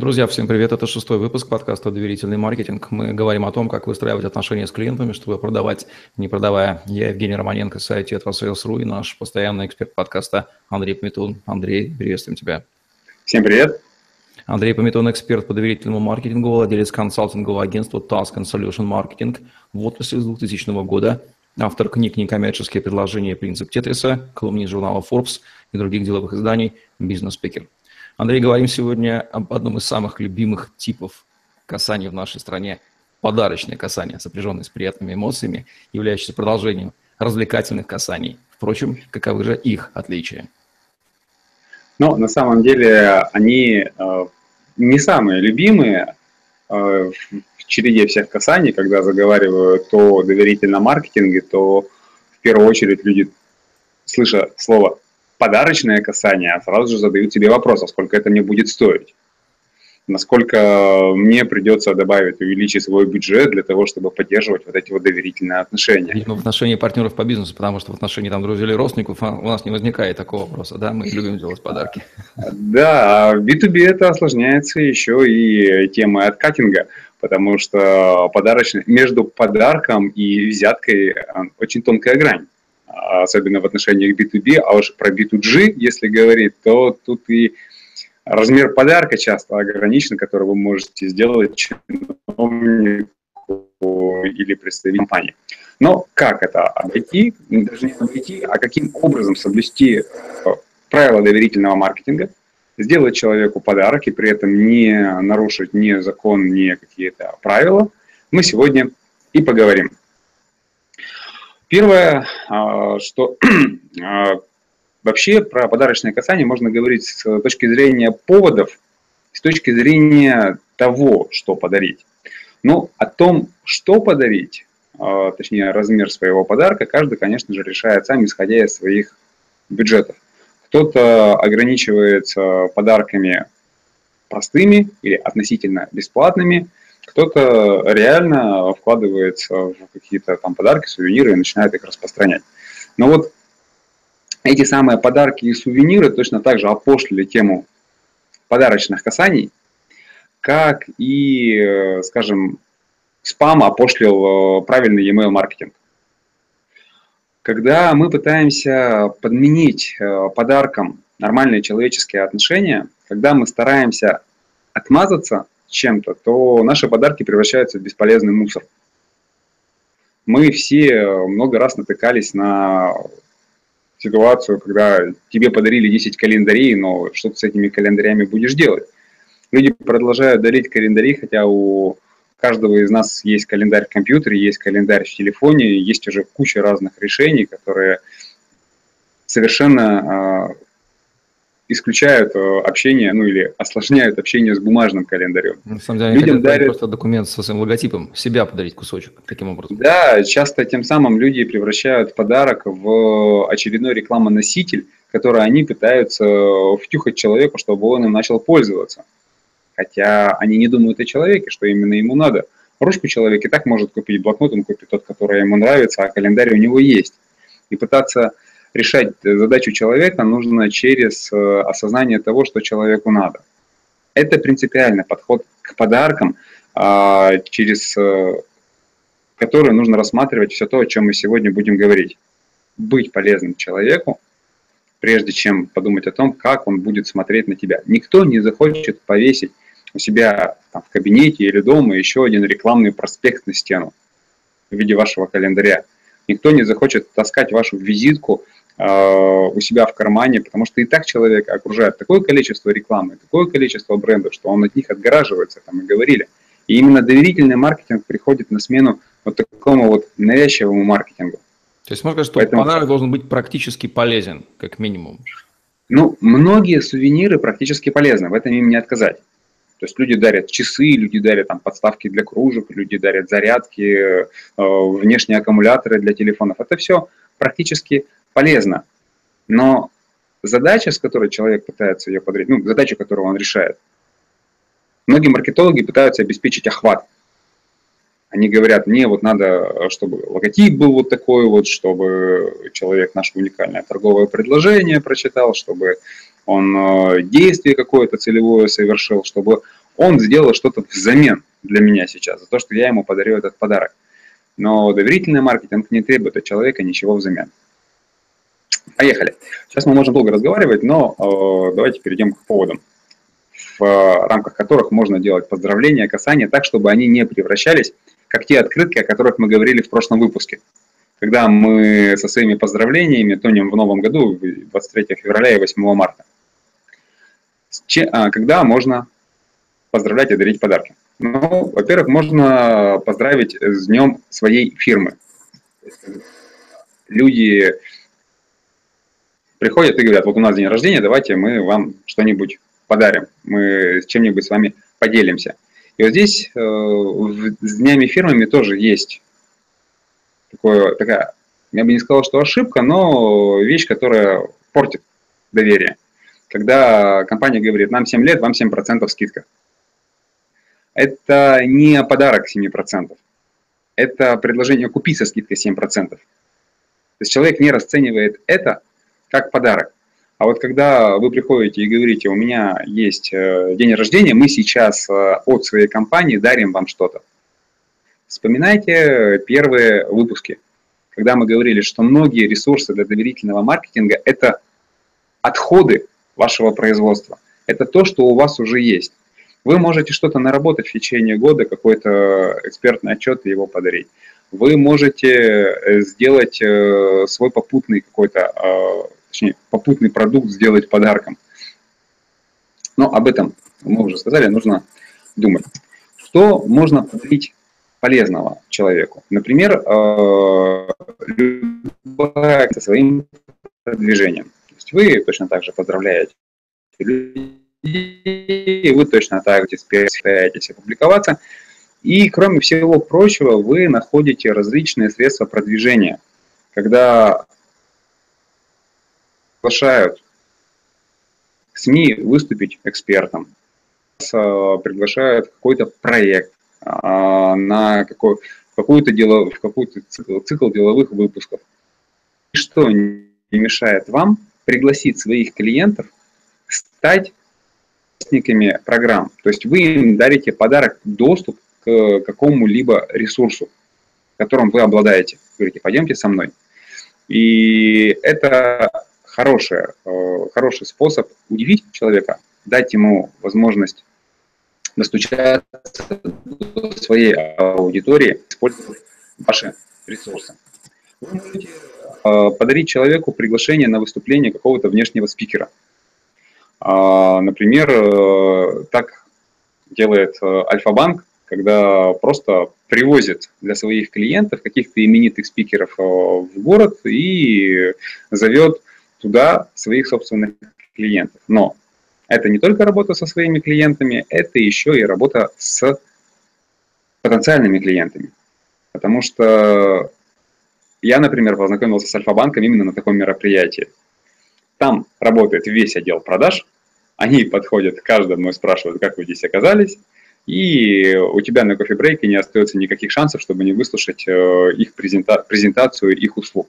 Друзья, всем привет. Это шестой выпуск подкаста «Доверительный маркетинг». Мы говорим о том, как выстраивать отношения с клиентами, чтобы продавать, не продавая. Я Евгений Романенко, сайт «Этросейлс.ру» и наш постоянный эксперт подкаста Андрей Пометун. Андрей, приветствуем тебя. Всем привет. Андрей Пометун, эксперт по доверительному маркетингу, владелец консалтингового агентства Task and Solution Marketing в отрасли с 2000 года, автор книг «Некоммерческие предложения. Принцип Тетриса», колумнист журнала Forbes и других деловых изданий, бизнес-спикер. Андрей, говорим сегодня об одном из самых любимых типов касаний в нашей стране. Подарочное касание, сопряженное с приятными эмоциями, являющееся продолжением развлекательных касаний. Впрочем, каковы же их отличия? Ну, на самом деле, они э, не самые любимые э, в череде всех касаний, когда заговаривают о доверительном маркетинге, то в первую очередь люди, слыша слово подарочное касание, а сразу же задают себе вопрос, а сколько это мне будет стоить? Насколько мне придется добавить, увеличить свой бюджет для того, чтобы поддерживать вот эти вот доверительные отношения? Видимо, в отношении партнеров по бизнесу, потому что в отношении там друзей или родственников у нас не возникает такого вопроса, да, мы любим делать подарки. Да, а в B2B это осложняется еще и темой откатинга, потому что подарочный, между подарком и взяткой очень тонкая грань особенно в отношениях B2B, а уж про B2G, если говорить, то тут и размер подарка часто ограничен, который вы можете сделать чиновнику или представителю компании. Но как это обойти, даже не обойти, а каким образом соблюсти э, правила доверительного маркетинга, сделать человеку подарок и при этом не нарушить ни закон, ни какие-то правила, мы сегодня и поговорим. Первое, а, что а, вообще про подарочное касание можно говорить с точки зрения поводов, с точки зрения того, что подарить. Но о том, что подарить, а, точнее размер своего подарка, каждый, конечно же, решает сам, исходя из своих бюджетов. Кто-то ограничивается подарками простыми или относительно бесплатными – кто-то реально вкладывается в какие-то там подарки, сувениры и начинает их распространять. Но вот эти самые подарки и сувениры точно так же опошлили тему подарочных касаний, как и, скажем, спам опошлил э, правильный e-mail маркетинг. Когда мы пытаемся подменить э, подарком нормальные человеческие отношения, когда мы стараемся отмазаться чем-то, то наши подарки превращаются в бесполезный мусор. Мы все много раз натыкались на ситуацию, когда тебе подарили 10 календарей, но что ты с этими календарями будешь делать? Люди продолжают дарить календари, хотя у каждого из нас есть календарь в компьютере, есть календарь в телефоне, есть уже куча разных решений, которые совершенно а, исключают э, общение, ну или осложняют общение с бумажным календарем. На самом деле, Людям дарят просто документ со своим логотипом, себя подарить кусочек таким образом. Да, часто тем самым люди превращают подарок в очередной рекламоноситель, который они пытаются втюхать человеку, чтобы он им начал пользоваться. Хотя они не думают о человеке, что именно ему надо. Ручку человек и так может купить, блокнот он купит тот, который ему нравится, а календарь у него есть. И пытаться решать задачу человека нужно через э, осознание того, что человеку надо. Это принципиальный подход к подаркам, а, через э, который нужно рассматривать все то, о чем мы сегодня будем говорить. Быть полезным человеку, прежде чем подумать о том, как он будет смотреть на тебя. Никто не захочет повесить у себя там, в кабинете или дома еще один рекламный проспект на стену в виде вашего календаря. Никто не захочет таскать вашу визитку у себя в кармане, потому что и так человек окружает такое количество рекламы, такое количество брендов, что он от них отгораживается, там и говорили. И именно доверительный маркетинг приходит на смену вот такому вот навязчивому маркетингу. То есть можно сказать, что Поэтому... подарок должен быть практически полезен, как минимум. Ну, многие сувениры практически полезны, в этом им не отказать. То есть люди дарят часы, люди дарят там подставки для кружек, люди дарят зарядки, э, внешние аккумуляторы для телефонов. Это все практически полезно. Но задача, с которой человек пытается ее подарить, ну, задача, которую он решает, многие маркетологи пытаются обеспечить охват. Они говорят, мне вот надо, чтобы логотип был вот такой вот, чтобы человек наше уникальное торговое предложение прочитал, чтобы он э, действие какое-то целевое совершил, чтобы он сделал что-то взамен для меня сейчас, за то, что я ему подарю этот подарок. Но доверительный маркетинг не требует от человека ничего взамен. Поехали. Сейчас мы можем долго разговаривать, но э, давайте перейдем к поводам, в э, рамках которых можно делать поздравления, касания так, чтобы они не превращались, как те открытки, о которых мы говорили в прошлом выпуске. Когда мы со своими поздравлениями тонем в новом году, 23 февраля и 8 марта. Че, а, когда можно поздравлять и дарить подарки? Ну, во-первых, можно поздравить с днем своей фирмы. Люди приходят и говорят, вот у нас день рождения, давайте мы вам что-нибудь подарим, мы с чем-нибудь с вами поделимся. И вот здесь э, с днями фирмами тоже есть такое, такая, я бы не сказал, что ошибка, но вещь, которая портит доверие. Когда компания говорит, нам 7 лет, вам 7% скидка. Это не подарок 7%. Это предложение купить со скидкой 7%. То есть человек не расценивает это как подарок. А вот когда вы приходите и говорите, у меня есть э, день рождения, мы сейчас э, от своей компании дарим вам что-то. Вспоминайте первые выпуски, когда мы говорили, что многие ресурсы для доверительного маркетинга – это отходы вашего производства. Это то, что у вас уже есть. Вы можете что-то наработать в течение года, какой-то экспертный отчет и его подарить. Вы можете э, сделать свой попутный какой-то точнее, попутный продукт сделать подарком. Но об этом мы уже сказали, нужно думать. Что можно подарить полезного человеку? Например, э, со своим движением. То есть вы точно так же поздравляете людей, вы точно так же стараетесь опубликоваться. И, кроме всего прочего, вы находите различные средства продвижения. Когда приглашают СМИ выступить экспертом, приглашают какой-то проект а, на какой, какую-то дело, в какой-то цикл, цикл деловых выпусков. И что не мешает вам пригласить своих клиентов стать участниками программ. То есть вы им дарите подарок, доступ к какому-либо ресурсу, которым вы обладаете. Говорите, пойдемте со мной. И это хорошая, э, хороший способ удивить человека, дать ему возможность достучаться до своей аудитории, использовать ваши ресурсы. Вы можете э, подарить человеку приглашение на выступление какого-то внешнего спикера. А, например, э, так делает Альфа-банк, когда просто привозит для своих клиентов каких-то именитых спикеров в город и зовет туда своих собственных клиентов. Но это не только работа со своими клиентами, это еще и работа с потенциальными клиентами. Потому что я, например, познакомился с Альфа-банком именно на таком мероприятии. Там работает весь отдел продаж, они подходят к каждому и спрашивают, как вы здесь оказались, и у тебя на кофе-брейке не остается никаких шансов, чтобы не выслушать э, их презента презентацию их услуг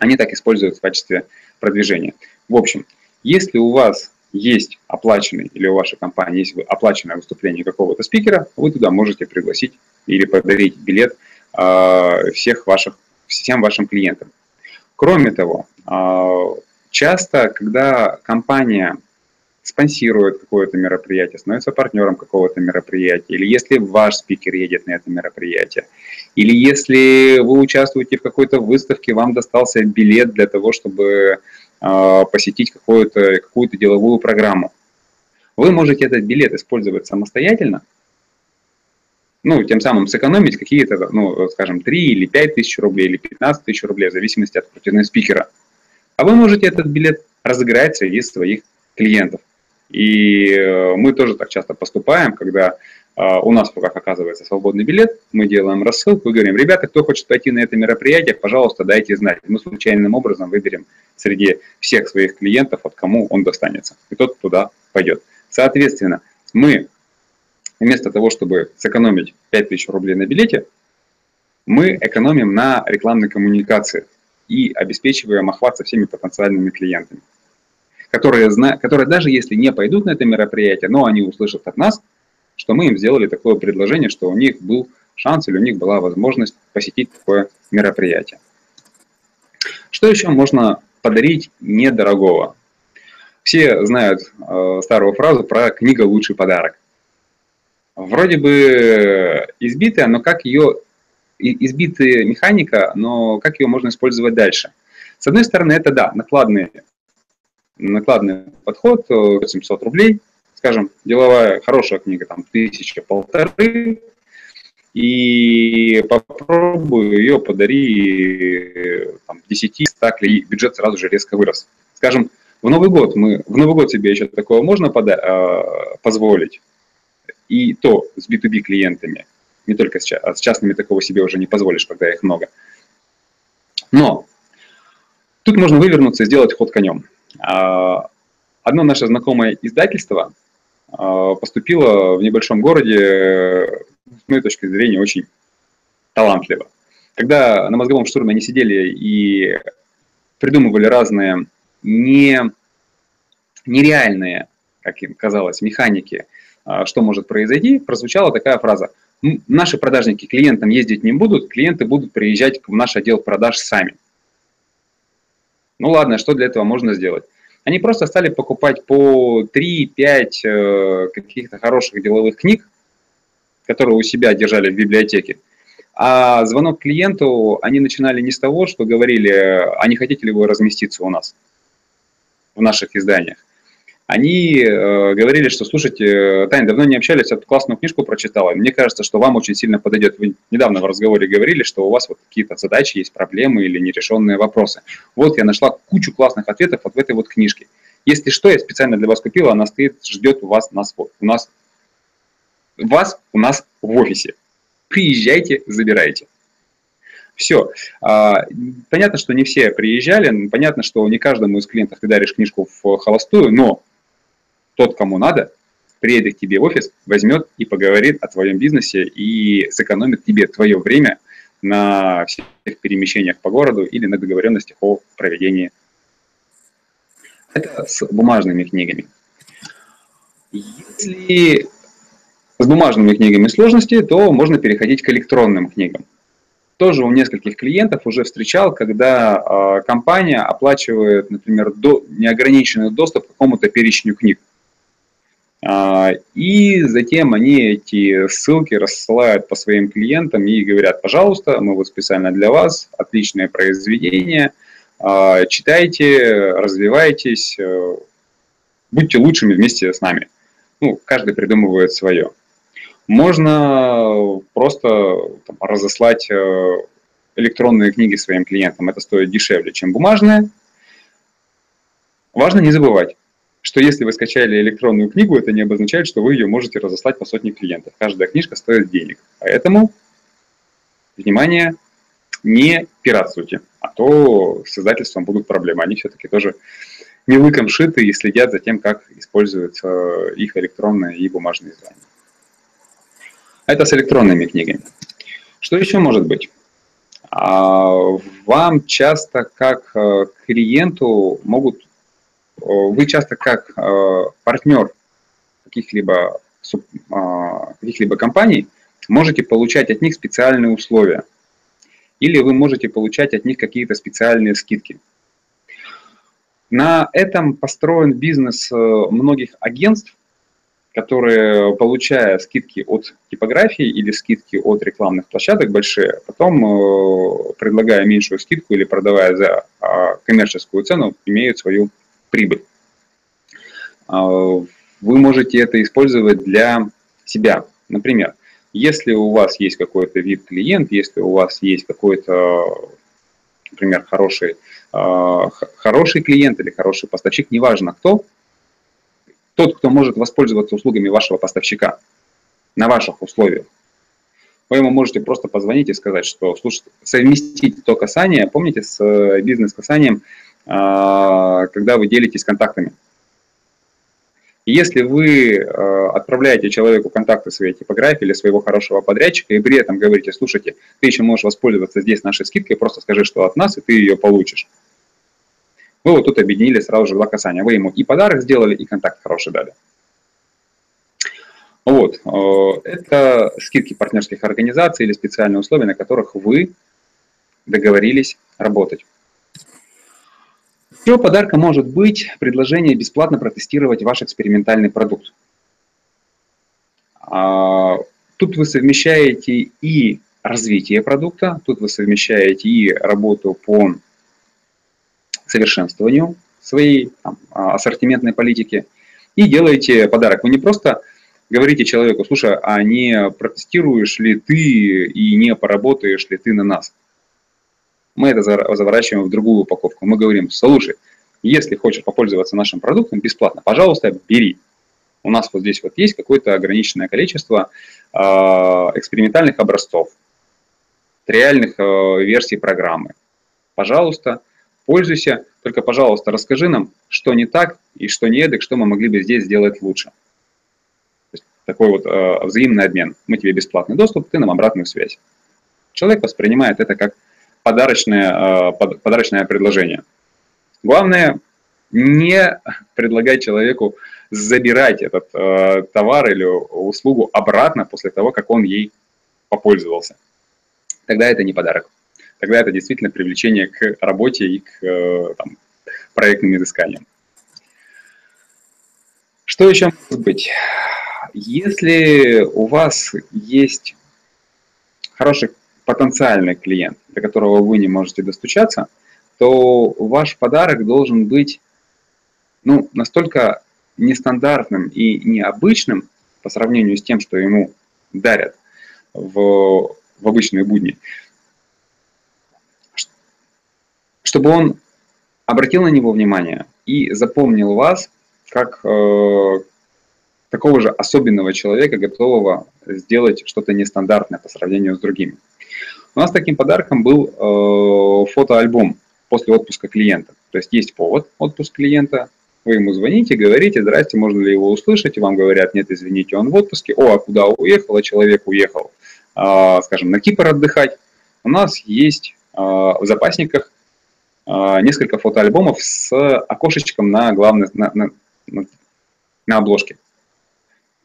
они так используют в качестве продвижения. В общем, если у вас есть оплаченный или у вашей компании есть оплаченное выступление какого-то спикера, вы туда можете пригласить или подарить билет э, всех ваших, всем вашим клиентам. Кроме того, э, часто, когда компания спонсирует какое-то мероприятие, становится партнером какого-то мероприятия, или если ваш спикер едет на это мероприятие, или если вы участвуете в какой-то выставке, вам достался билет для того, чтобы э, посетить какую-то какую деловую программу. Вы можете этот билет использовать самостоятельно, ну, тем самым сэкономить какие-то, ну, скажем, 3 или 5 тысяч рублей, или 15 тысяч рублей, в зависимости от крутизны спикера. А вы можете этот билет разыграть среди своих клиентов. И э, мы тоже так часто поступаем, когда а, у нас в руках оказывается свободный билет, мы делаем рассылку и говорим, ребята, кто хочет пойти на это мероприятие, пожалуйста, дайте знать. Мы случайным образом выберем среди всех своих клиентов, от кому он достанется, и тот туда пойдет. Соответственно, мы вместо того, чтобы сэкономить 5000 рублей на билете, мы экономим на рекламной коммуникации и обеспечиваем охват со всеми потенциальными клиентами. Которые, которые даже если не пойдут на это мероприятие, но они услышат от нас, что мы им сделали такое предложение, что у них был шанс или у них была возможность посетить такое мероприятие. Что еще можно подарить недорогого? Все знают э, старую фразу про «книга – лучший подарок». Вроде бы избитая, но как ее избитая механика, но как ее можно использовать дальше? С одной стороны, это да, накладный, накладный подход, 700 рублей, скажем, деловая хорошая книга, там, тысяча, полторы, и попробую ее подари там, 10 100 и бюджет сразу же резко вырос. Скажем, в Новый год мы в Новый год себе еще такого можно пода- э, позволить, и то с B2B клиентами, не только с, а с частными такого себе уже не позволишь, когда их много. Но тут можно вывернуться и сделать ход конем. А, одно наше знакомое издательство а, поступило в небольшом городе с моей точки зрения, очень талантливо. Когда на мозговом штурме они сидели и придумывали разные не, нереальные, как им казалось, механики, а, что может произойти, прозвучала такая фраза. Наши продажники клиентам ездить не будут, клиенты будут приезжать в наш отдел продаж сами. Ну ладно, что для этого можно сделать? Они просто стали покупать по 3-5 э, каких-то хороших деловых книг, которые у себя держали в библиотеке. А звонок клиенту они начинали не с того, что говорили, а не хотите ли вы разместиться у нас в наших изданиях. Они э, говорили, что, слушайте, Таня, давно не общались, эту классную книжку прочитала. Мне кажется, что вам очень сильно подойдет. Вы недавно в разговоре говорили, что у вас вот какие-то задачи есть, проблемы или нерешенные вопросы. Вот я нашла кучу классных ответов вот в этой вот книжке. Если что, я специально для вас купила, она стоит, ждет у вас, нас, у нас вас у нас в офисе. Приезжайте, забирайте. Все. А, понятно, что не все приезжали, понятно, что не каждому из клиентов ты даришь книжку в холостую, но тот, кому надо, приедет к тебе в офис, возьмет и поговорит о твоем бизнесе и сэкономит тебе твое время на всех перемещениях по городу или на договоренностях о проведении. Это с бумажными книгами. Если с бумажными книгами сложности, то можно переходить к электронным книгам. Тоже у нескольких клиентов уже встречал, когда э, компания оплачивает, например, до, неограниченный доступ к какому-то перечню книг. Э, и затем они эти ссылки рассылают по своим клиентам и говорят, пожалуйста, мы вот специально для вас, отличное произведение, э, читайте, развивайтесь, э, будьте лучшими вместе с нами. Ну, каждый придумывает свое. Можно просто там, разослать э, электронные книги своим клиентам. Это стоит дешевле, чем бумажные. Важно не забывать, что если вы скачали электронную книгу, это не обозначает, что вы ее можете разослать по сотне клиентов. Каждая книжка стоит денег. Поэтому, внимание, не пиратствуйте, а то с издательством будут проблемы. Они все-таки тоже не лыком шиты и следят за тем, как используются их электронные и бумажные издания. Это с электронными книгами. Что еще может быть? А, вам часто как э, клиенту могут, вы часто как э, партнер каких-либо а, каких-либо компаний можете получать от них специальные условия. Или вы можете получать от них какие-то специальные скидки. На этом построен бизнес многих агентств, которые, получая скидки от типографии или скидки от рекламных площадок большие, потом, э, предлагая меньшую скидку или продавая за а, коммерческую цену, имеют свою прибыль. А, вы можете это использовать для себя. Например, если у вас есть какой-то вид клиент, если у вас есть какой-то, например, хороший, а, хороший клиент или хороший поставщик, неважно кто, тот, кто может воспользоваться услугами вашего поставщика на ваших условиях. Вы ему можете просто позвонить и сказать, что слушайте, совместить то касание, помните, с э, бизнес-касанием, когда вы делитесь контактами. Если вы э, отправляете человеку контакты своей типографии или своего хорошего подрядчика, и при этом говорите, слушайте, ты еще можешь воспользоваться здесь нашей скидкой, просто скажи, что от нас, и ты ее получишь Вы вот тут объединили сразу же два касания. Вы ему и подарок сделали, и контакт хороший дали. Вот. Э, это скидки партнерских организаций или специальные условия, на которых вы договорились работать. Еще подарка может быть предложение бесплатно протестировать ваш экспериментальный продукт. А, тут вы совмещаете и развитие продукта, тут вы совмещаете и работу по совершенствованию своей там, ассортиментной политики и делаете подарок. Вы не просто говорите человеку, слушай, а не протестируешь ли ты и не поработаешь ли ты на нас? Мы это заворачиваем в другую упаковку. Мы говорим, слушай, если хочешь попользоваться нашим продуктом бесплатно, пожалуйста, бери. У нас вот здесь вот есть какое-то ограниченное количество э, экспериментальных образцов, реальных э, версий программы. Пожалуйста, пользуйся, только, пожалуйста, расскажи нам, что не так и что не эдак, что мы могли бы здесь сделать лучше такой вот э, взаимный обмен. Мы тебе бесплатный доступ, ты нам обратную связь. Человек воспринимает это как подарочное, э, под, подарочное предложение. Главное не предлагать человеку забирать этот э, товар или услугу обратно после того, как он ей попользовался. Тогда это не подарок. Тогда это действительно привлечение к работе и к э, там, проектным изысканиям. Что еще может быть? Если у вас есть хороший потенциальный клиент, до которого вы не можете достучаться, то ваш подарок должен быть ну, настолько нестандартным и необычным по сравнению с тем, что ему дарят в, в обычные будни, чтобы он обратил на него внимание и запомнил вас как э, такого же особенного человека, готового сделать что-то нестандартное по сравнению с другими. У нас таким подарком был э, фотоальбом после отпуска клиента. То есть есть повод, отпуск клиента, вы ему звоните, говорите, здрасте, можно ли его услышать, и вам говорят, нет, извините, он в отпуске, о, а куда уехал, а человек уехал, э, скажем, на Кипр отдыхать. У нас есть э, в запасниках э, несколько фотоальбомов с окошечком на главной, на, на, на обложке.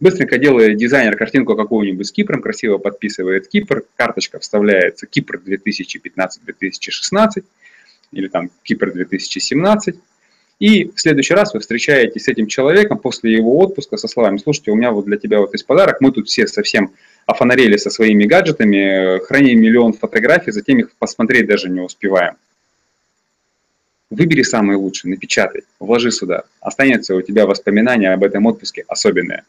Быстренько делает дизайнер картинку какую-нибудь с Кипром, красиво подписывает Кипр, карточка вставляется Кипр 2015-2016 или там Кипр 2017. И в следующий раз вы встречаетесь с этим человеком после его отпуска со словами, слушайте, у меня вот для тебя вот есть подарок, мы тут все совсем офонарели со своими гаджетами, храним миллион фотографий, затем их посмотреть даже не успеваем. Выбери самые лучшие, напечатай, вложи сюда. Останется у тебя воспоминания об этом отпуске особенное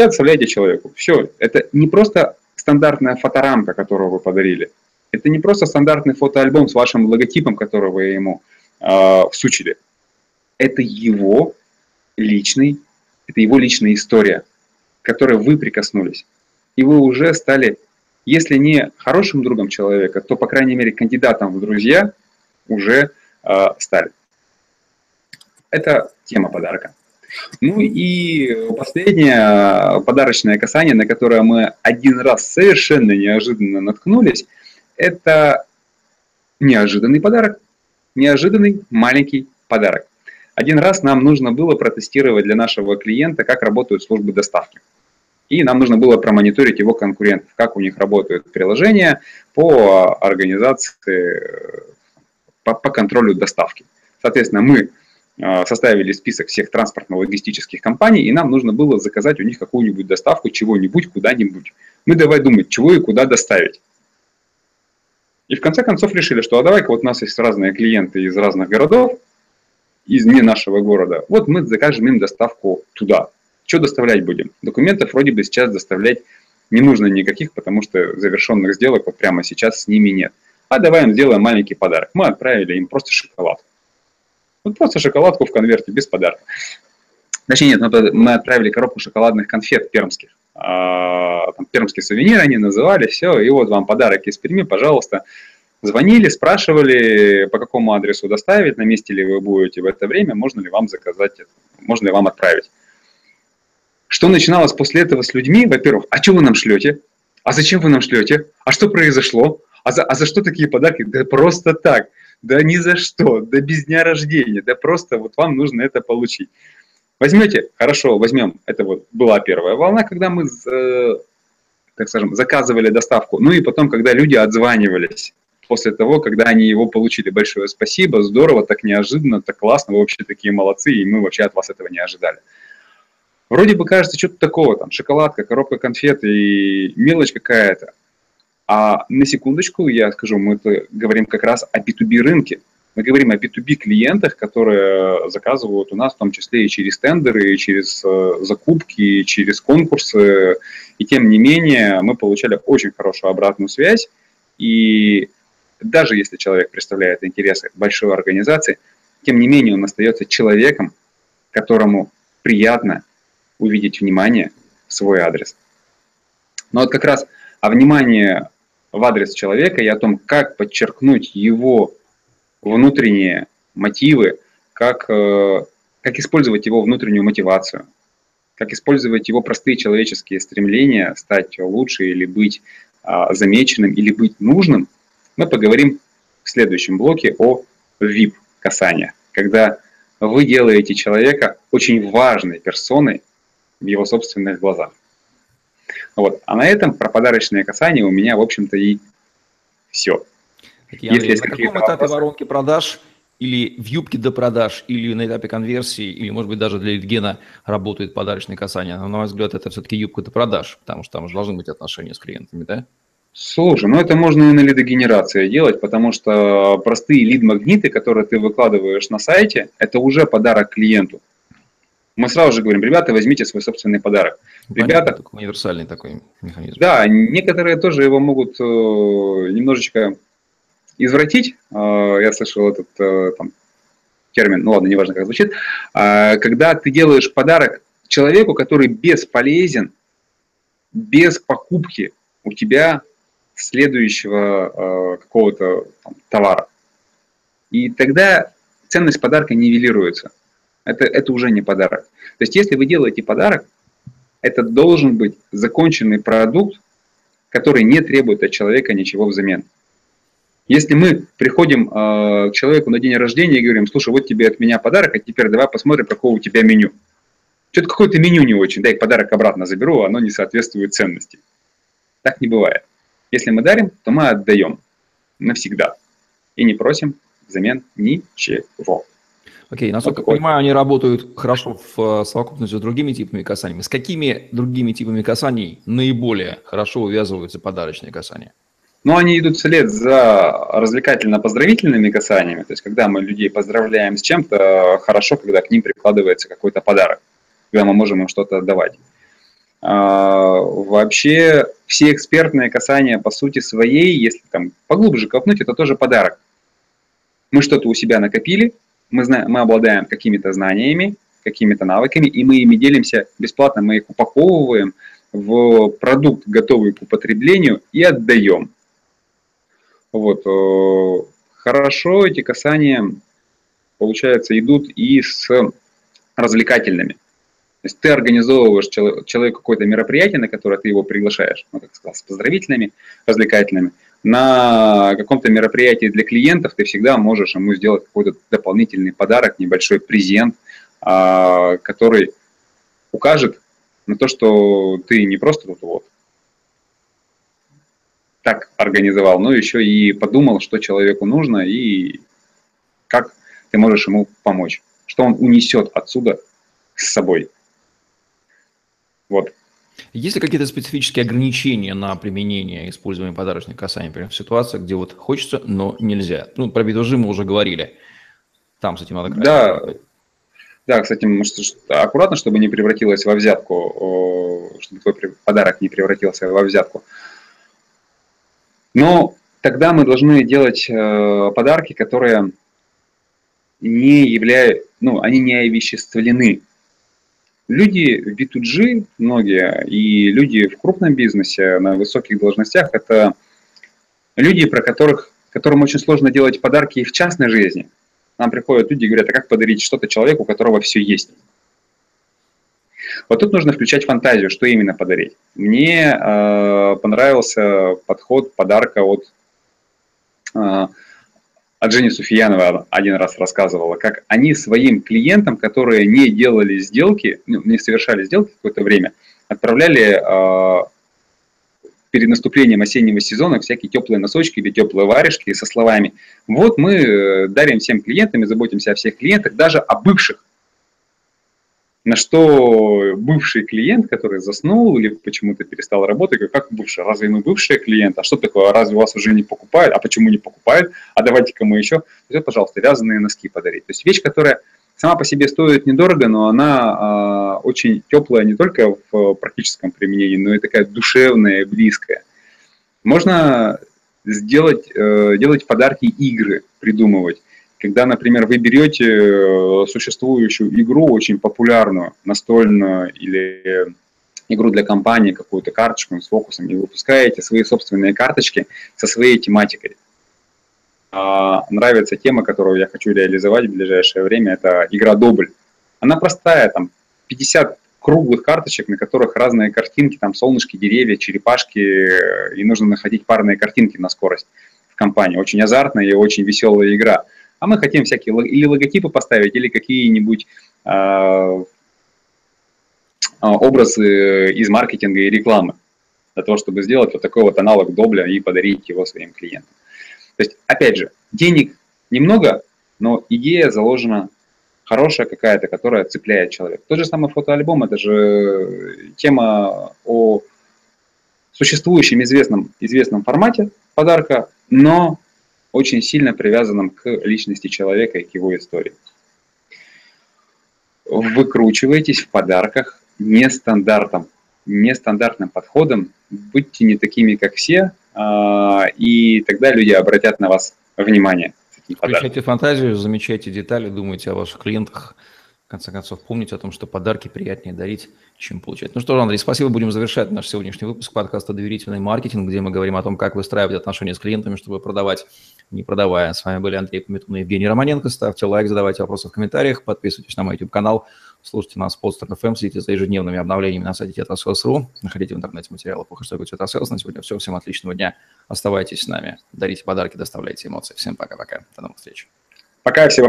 и отправляете человеку. Все, это не просто стандартная фоторамка, которую вы подарили. Это не просто стандартный фотоальбом с вашим логотипом, который вы ему э, всучили. Это его личный, это его личная история, к которой вы прикоснулись. И вы уже стали, если не хорошим другом человека, то, по крайней мере, кандидатом в друзья уже э, стали. Это тема подарка. Ну и последнее подарочное касание, на которое мы один раз совершенно неожиданно наткнулись, это неожиданный подарок, неожиданный маленький подарок. Один раз нам нужно было протестировать для нашего клиента, как работают службы доставки. И нам нужно было промониторить его конкурентов, как у них работают приложения по организации, по, по контролю доставки. Соответственно, мы составили список всех транспортно-логистических компаний, и нам нужно было заказать у них какую-нибудь доставку чего-нибудь куда-нибудь. Мы давай думать, чего и куда доставить. И в конце концов решили, что а давай-ка вот у нас есть разные клиенты из разных городов, из не нашего города, вот мы закажем им доставку туда. Что доставлять будем? Документов вроде бы сейчас доставлять не нужно никаких, потому что завершенных сделок вот прямо сейчас с ними нет. А давай им сделаем маленький подарок. Мы отправили им просто шоколад. Вот просто шоколадку в конверте, без подарка. Точнее, нет, мы отправили коробку шоколадных конфет пермских. А, там, пермские сувениры они называли, все, и вот вам подарок из Перми, пожалуйста. Звонили, спрашивали, по какому адресу доставить, на месте ли вы будете в это время, можно ли вам заказать, можно ли вам отправить. Что начиналось после этого с людьми? Во-первых, а что вы нам шлете? А зачем вы нам шлете? А что произошло? А за, а за что такие подарки? Да просто так. Да ни за что, да без дня рождения, да просто вот вам нужно это получить. Возьмете, хорошо, возьмем, это вот была первая волна, когда мы, э, так скажем, заказывали доставку, ну и потом, когда люди отзванивались после того, когда они его получили. Большое спасибо, здорово, так неожиданно, так классно, вы вообще такие молодцы, и мы вообще от вас этого не ожидали. Вроде бы кажется, что-то такого, там, шоколадка, коробка конфет и мелочь какая-то. А на секундочку я скажу, мы говорим как раз о B2B рынке. Мы говорим о B2B клиентах, которые заказывают у нас, в том числе и через тендеры, и через э, закупки, и через конкурсы. И тем не менее мы получали очень хорошую обратную связь. И даже если человек представляет интересы большой организации, тем не менее он остается человеком, которому приятно увидеть внимание в свой адрес. Но вот как раз о внимании в адрес человека и о том, как подчеркнуть его внутренние мотивы, как, э, как использовать его внутреннюю мотивацию, как использовать его простые человеческие стремления стать лучше или быть а, замеченным или быть нужным, мы поговорим в следующем блоке о VIP-касаниях, когда вы делаете человека очень важной персоной в его собственных глазах. Вот. А на этом про подарочные касания у меня, в общем-то, и все. Татьяна, Если на каком этапе вопросы? воронки продаж или в юбке до продаж, или на этапе конверсии, или, может быть, даже для литгена работают подарочные касания? Но, на мой взгляд, это все-таки юбка до продаж, потому что там же должны быть отношения с клиентами, да? Слушай, ну это можно и на лидогенерации делать, потому что простые лид-магниты, которые ты выкладываешь на сайте, это уже подарок клиенту мы сразу же говорим, ребята, возьмите свой собственный подарок. Понятно, ребята, такой универсальный такой механизм. Да, некоторые тоже его могут э, немножечко извратить. Э, я слышал этот э, там, термин, ну ладно, неважно, как звучит. Э, когда ты делаешь подарок человеку, который бесполезен, без покупки у тебя следующего какого-то товара. И тогда ценность подарка нивелируется. Это, это уже не подарок. То есть если вы делаете подарок, это должен быть законченный продукт, который не требует от человека ничего взамен. Если мы приходим э, к человеку на день рождения и говорим, слушай, вот тебе от меня подарок, а теперь давай посмотрим, какого у тебя меню. Что-то какое-то меню не очень, дай подарок обратно заберу, оно не соответствует ценности. Так не бывает. Если мы дарим, то мы отдаем навсегда и не просим взамен ничего. Окей, насколько я понимаю, они работают хорошо в э, совокупности с другими типами касаний. С какими другими типами касаний наиболее хорошо увязываются подарочные касания? Ну, они идут вслед за развлекательно-поздравительными касаниями. То есть, когда мы людей поздравляем с чем-то, хорошо, когда к ним прикладывается какой-то подарок, когда мы можем им что-то отдавать. А, вообще, все экспертные касания по сути своей, если там поглубже копнуть, это тоже подарок. Мы что-то у себя накопили, мы, знаем, мы обладаем какими-то знаниями, какими-то навыками, и мы ими делимся бесплатно, мы их упаковываем в продукт, готовый к употреблению, и отдаем. Вот. Э, хорошо эти касания, получается, идут и с развлекательными. То есть ты организовываешь человеку какое-то мероприятие, на которое ты его приглашаешь, ну, как сказал, с поздравительными, развлекательными – на каком-то мероприятии для клиентов ты всегда можешь ему сделать какой-то дополнительный подарок, небольшой презент, а, который укажет на то, что ты не просто тут вот так организовал, но еще и подумал, что человеку нужно и как ты можешь ему помочь, что он унесет отсюда с собой. Вот. Есть ли какие-то специфические ограничения на применение использования подарочных касаний, например, в ситуациях, где вот хочется, но нельзя? Ну, про битужи мы уже говорили. Там с этим надо Да, да, кстати, аккуратно, чтобы не превратилось во взятку, чтобы твой подарок не превратился во взятку. Но тогда мы должны делать э, подарки, которые не являются, ну, они не овеществлены Люди в B2G, многие, и люди в крупном бизнесе, на высоких должностях, это люди, про которых, которым очень сложно делать подарки и в частной жизни. Нам приходят люди и говорят, а как подарить что-то человеку, у которого все есть? Вот тут нужно включать фантазию, что именно подарить. Мне э, понравился подход подарка от э, а Дженни Суфиянова один раз рассказывала, как они своим клиентам, которые не делали сделки, ну, не совершали сделки какое-то время, отправляли э, перед наступлением осеннего сезона всякие теплые носочки или теплые варежки со словами «Вот мы э, дарим всем клиентам и заботимся о всех клиентах, даже о бывших». На что бывший клиент, который заснул или почему-то перестал работать, говорит, как бывший, разве мы бывшие клиенты? А что такое, разве вас уже не покупают? А почему не покупают? А давайте-ка мы еще, вот, пожалуйста, вязаные носки подарить. То есть вещь, которая сама по себе стоит недорого, но она э, очень теплая не только в практическом применении, но и такая душевная, близкая. Можно сделать, э, делать подарки игры, придумывать. Когда, например, вы берете э, существующую игру, очень популярную, настольную или игру для компании, какую-то карточку с фокусом, и выпускаете свои собственные карточки со своей тематикой. А, нравится тема, которую я хочу реализовать в ближайшее время, это игра «Добль». Она простая, там 50 круглых карточек, на которых разные картинки, там солнышки, деревья, черепашки, и нужно находить парные картинки на скорость в компании. Очень азартная и очень веселая игра. А мы хотим всякие или логотипы поставить, или какие-нибудь э, образы из маркетинга и рекламы для того, чтобы сделать вот такой вот аналог Добля и подарить его своим клиентам. То есть, опять же, денег немного, но идея заложена хорошая какая-то, которая цепляет человека. Тот же самый фотоальбом, это же тема о существующем известном, известном формате подарка, но очень сильно привязанном к личности человека и к его истории. Выкручивайтесь в подарках нестандартом, нестандартным подходом, будьте не такими, как все, а, и тогда люди обратят на вас внимание. Включайте фантазию, замечайте детали, думайте о ваших клиентах. Конце концов, помните о том, что подарки приятнее дарить, чем получать. Ну что ж, Андрей, спасибо. Будем завершать наш сегодняшний выпуск подкаста «Доверительный маркетинг», где мы говорим о том, как выстраивать отношения с клиентами, чтобы продавать, не продавая. С вами были Андрей Пометун и Евгений Романенко. Ставьте лайк, задавайте вопросы в комментариях, подписывайтесь на мой YouTube-канал. Слушайте нас Podster FM, следите за ежедневными обновлениями на сайте Tetrasales.ru. Находите в интернете материалы по хэштегу Tetrasales. На сегодня все. Всем отличного дня. Оставайтесь с нами. Дарите подарки, доставляйте эмоции. Всем пока-пока. До новых встреч. Пока, всего хорошего.